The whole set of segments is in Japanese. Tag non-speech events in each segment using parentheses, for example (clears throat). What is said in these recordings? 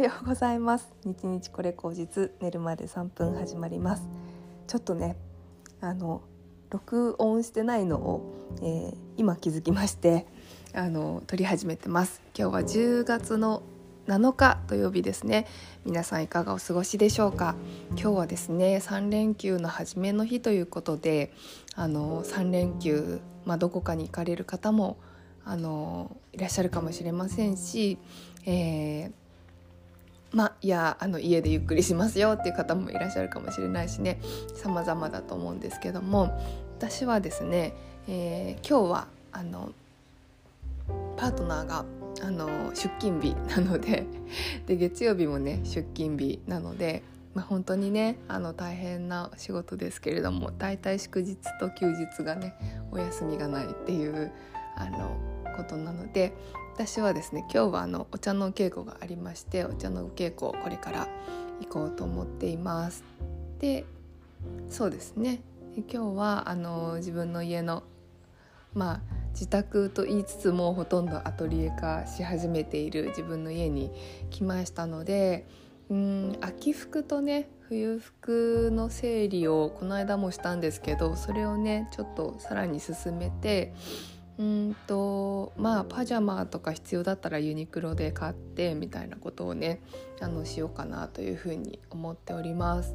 ようございます。日日これ口実寝るまで3分始まります。ちょっとねあの録音してないのを、えー、今気づきましてあの撮り始めてます。今日は10月の7日土曜日ですね。皆さんいかがお過ごしでしょうか？今日はですね3連休の初めの日ということであの3連休、まあ、どこかに行かれる方もあのいらっしゃるかもしれませんし、えー、まあいやあの家でゆっくりしますよっていう方もいらっしゃるかもしれないしね。様々だと思うんですけども。私はですね、えー、今日はあのパートナーがあの出勤日なので (laughs) で月曜日もね出勤日なので、まあ、本当にねあの大変な仕事ですけれども大体祝日と休日がねお休みがないっていうあのことなので私はですね今日はあのお茶の稽古がありましてお茶の稽古をこれから行こうと思っています。でそうですね今日はあの自分の家のまあ自宅と言いつつもほとんどアトリエ化し始めている自分の家に来ましたのでうん秋服とね冬服の整理をこの間もしたんですけどそれをねちょっとさらに進めてうんとまあパジャマとか必要だったらユニクロで買ってみたいなことをねあのしようかなというふうに思っております。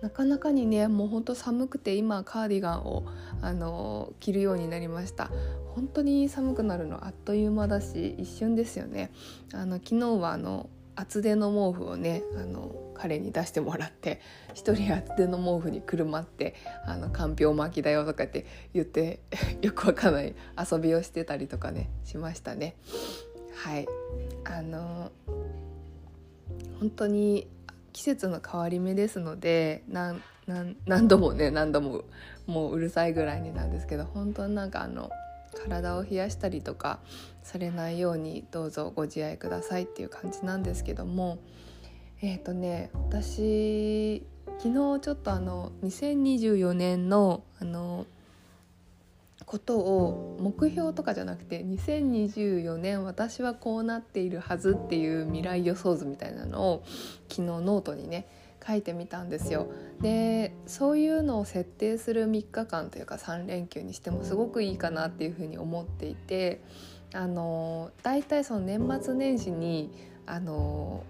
なかなかにねもうほんと寒くて今カーディガンをあの着るようになりました。本当に寒くなるのあっという間だし一瞬ですよね。あの昨日はあの厚手の毛布をねあの彼に出してもらって一人厚手の毛布にくるまって「あのかんぴょう巻きだよ」とかって言って (laughs) よくわかんない遊びをしてたりとかねしましたね。はいあの本当に季節の変わり目ですので何度もね何度ももううるさいぐらいになんですけど本当になんかあの体を冷やしたりとかされないようにどうぞご自愛くださいっていう感じなんですけどもえっ、ー、とね私昨日ちょっとあの2024年のあのことを目標とかじゃなくて2024年私はこうなっているはずっていう未来予想図みたいなのを昨日ノートにね書いてみたんですよ。でそういうのを設定する3日間というか3連休にしてもすごくいいかなっていうふうに思っていてあの大体その年末年始にあの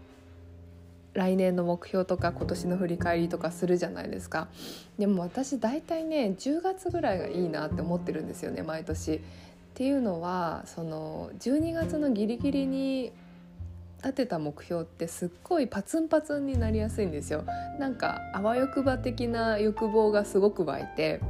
来年の目標とか今年の振り返りとかするじゃないですかでも私大体ね10月ぐらいがいいなって思ってるんですよね毎年。っていうのはその12月のギリギリに立てた目標ってすっごいパツンパツンになりやすいんですよ。なんかあわよくば的な欲望がすごく湧いて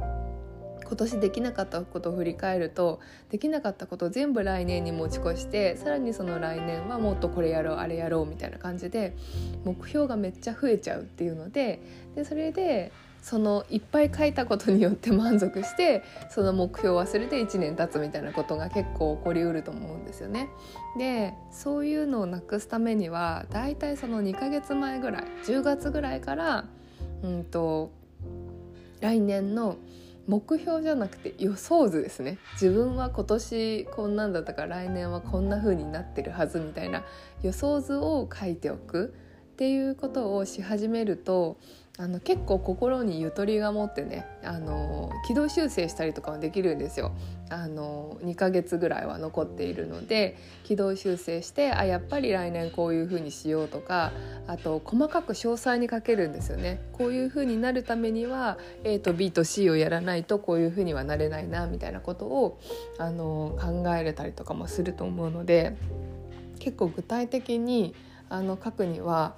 今年できなかったことを振り返るとできなかったことを全部来年に持ち越してさらにその来年はもっとこれやろうあれやろうみたいな感じで目標がめっちゃ増えちゃうっていうのででそれでそのいっぱい書いたことによって満足してその目標を忘れて1年経つみたいなことが結構起こりうると思うんですよね。でそういうのをなくすためにはだいたいその2ヶ月前ぐらい10月ぐらいから、うんと来年の目標じゃなくて予想図ですね。自分は今年こんなんだったから来年はこんな風になってるはずみたいな予想図を書いておくっていうことをし始めるとあの結構心にゆとりが持ってねあの軌道修正したりとかもできるんですよ。あの2ヶ月ぐらいは残っているので軌道修正してあやっぱり来年こういうふうにしようとかあと細かく詳細に書けるんですよね。こういうふうになるためには A と B と C をやらないとこういうふうにはなれないなみたいなことをあの考えれたりとかもすると思うので結構具体的にあの書くには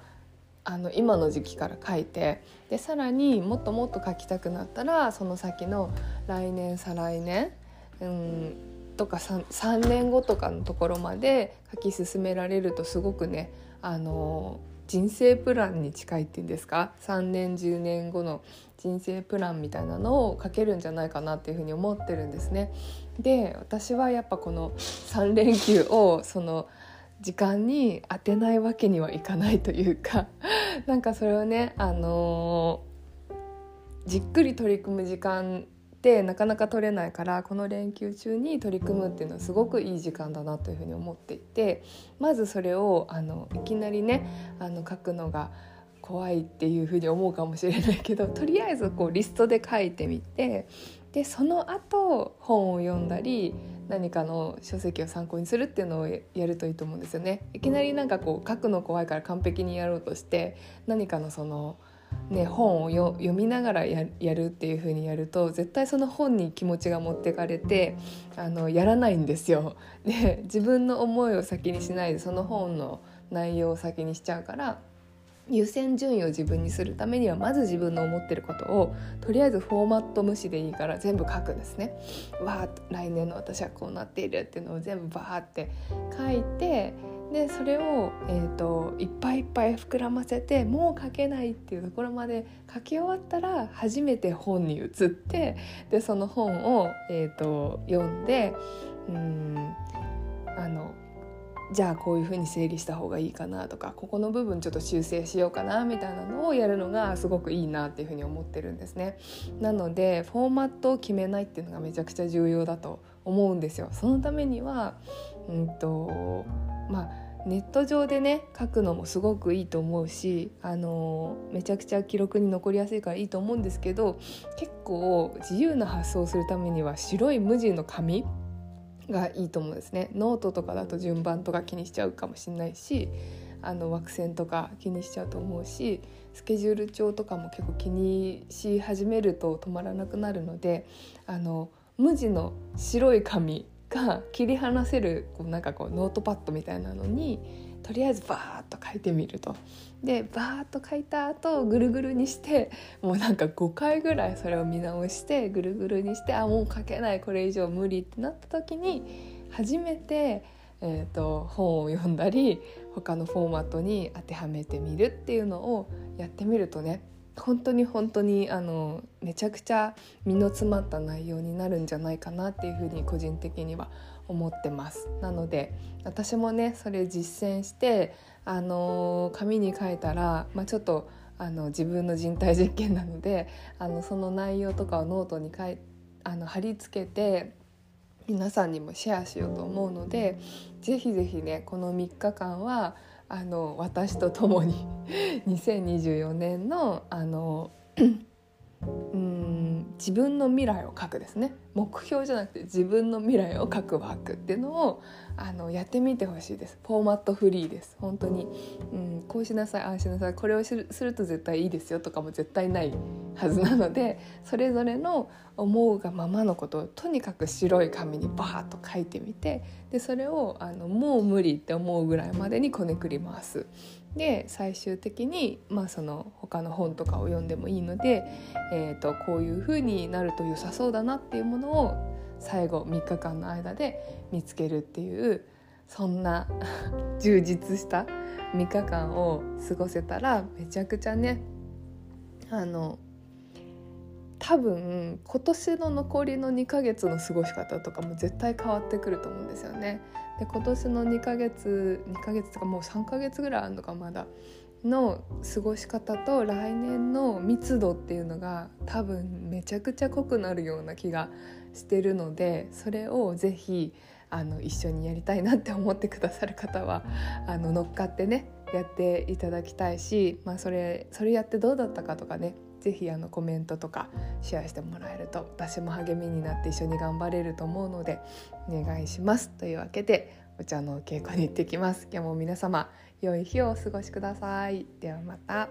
あの今の時期から書いてでさらにもっともっと書きたくなったらその先の来年再来年、うん、とか 3, 3年後とかのところまで書き進められるとすごくねあの人生プランに近いっていうんですか？3年10年後の人生プランみたいなのを書けるんじゃないかなっていうふうに思ってるんですね。で私はやっぱこの3連休をその時間に当てないわけにはいかないというか (laughs) なんかそれをね、あのー、じっくり取り組む時間ってなかなか取れないからこの連休中に取り組むっていうのはすごくいい時間だなというふうに思っていてまずそれをあのいきなりねあの書くのが怖いっていうふうに思うかもしれないけど (laughs) とりあえずこうリストで書いてみてでその後本を読んだり何かの書籍を参考にするっていうのをやるといいと思うんですよね。いきなりなんかこう書くの怖いから完璧にやろうとして何かのそのね、本を読みながらやるっていう風にやると絶対その本に気持ちが持ってかれてあのやらないんですよ。で自分の思いを先にしないでその本の内容を先にしちゃうから優先順位を自分にするためにはまず自分の思ってることをとりあえずフォーマット無視でいいから全部書くんですね。わー来年の私はこうなっているっていうのを全部バーって書いてでそれを、えーと、いっぱいいっぱい膨らませてもう書けないっていうところまで書き終わったら初めて本に移ってでその本を、えーと読んでうんあのじゃあこういうふうに整理した方がいいかなとかここの部分ちょっと修正しようかなみたいなのをやるのがすごくいいなっていうふうに思ってるんですね。なのでフォーマットを決めないっていうのがめちゃくちゃ重要だと思うんですよ。そのためには、うんとまあネット上でね書くのもすごくいいと思うし、あのめちゃくちゃ記録に残りやすいからいいと思うんですけど結構自由な発想をするためには白い無地の紙がいいと思うんですね。ノートとかだと順番とか気にしちゃうかもしれないしあの枠線とか気にしちゃうと思うしスケジュール帳とかも結構気にし始めると止まらなくなるのであの無地の白い紙が切り離せるこうなんかこうノートパッドみたいなのにとりあえずバーッと書いてみると。でバーッと書いた後ぐるぐるにしてもうなんか5回ぐらいそれを見直してぐるぐるにしてあもう書けないこれ以上無理ってなった時に初めて、えーと、本を読んだり他のフォーマットに当てはめてみるっていうのをやってみるとね本当に本当にあのめちゃくちゃ身の詰まった内容になるんじゃないかなっていうふうに個人的には思ってます。なので私もねそれ実践してあの紙に書いたら、まあ、ちょっとあの自分の人体実験なのであのその内容とかをノートに書いあの貼り付けて皆さんにもシェアしようと思うのでぜひぜひねこの3日間はあの私と共に (laughs) 2024年のあの (clears throat) うん自分の未来を書くですね。目標じゃなくて自分の未来を書くワークっていうのをあのやってみてほしいです。フォーマットフリーです。本当に、うん、こうしなさいああしなさい。これをするすると絶対いいですよとかも絶対ないはずなのでそれぞれの思うがままのことをとにかく白い紙にバーッと書いてみてでそれをあのもう無理って思うぐらいまでにこねくり回す。で最終的に、まあ、その他の本とかを読んでもいいので、えーと、こういう風になると良さそうだなっていうものを最後3日間の間で見つけるっていうそんな (laughs) 充実した3日間を過ごせたらめちゃくちゃねあの多分今年の残りの2ヶ月の過ごし方とかも絶対変わってくると思うんですよね。で今年の2ヶ月2ヶ月とかもう3ヶ月ぐらいあるのかまだの過ごし方と来年の密度っていうのが多分めちゃくちゃ濃くなるような気がしてるのでそれをぜひあの一緒にやりたいなって思ってくださる方は (laughs) あの乗っかってねやっていただきたいし、まあ、それそれやってどうだったかとかね是非あのコメントとかシェアしてもらえると私も励みになって一緒に頑張れると思うのでお願いします。というわけでお茶の稽古に行ってきます。今日も皆様良い日をお過ごしください。ではまた。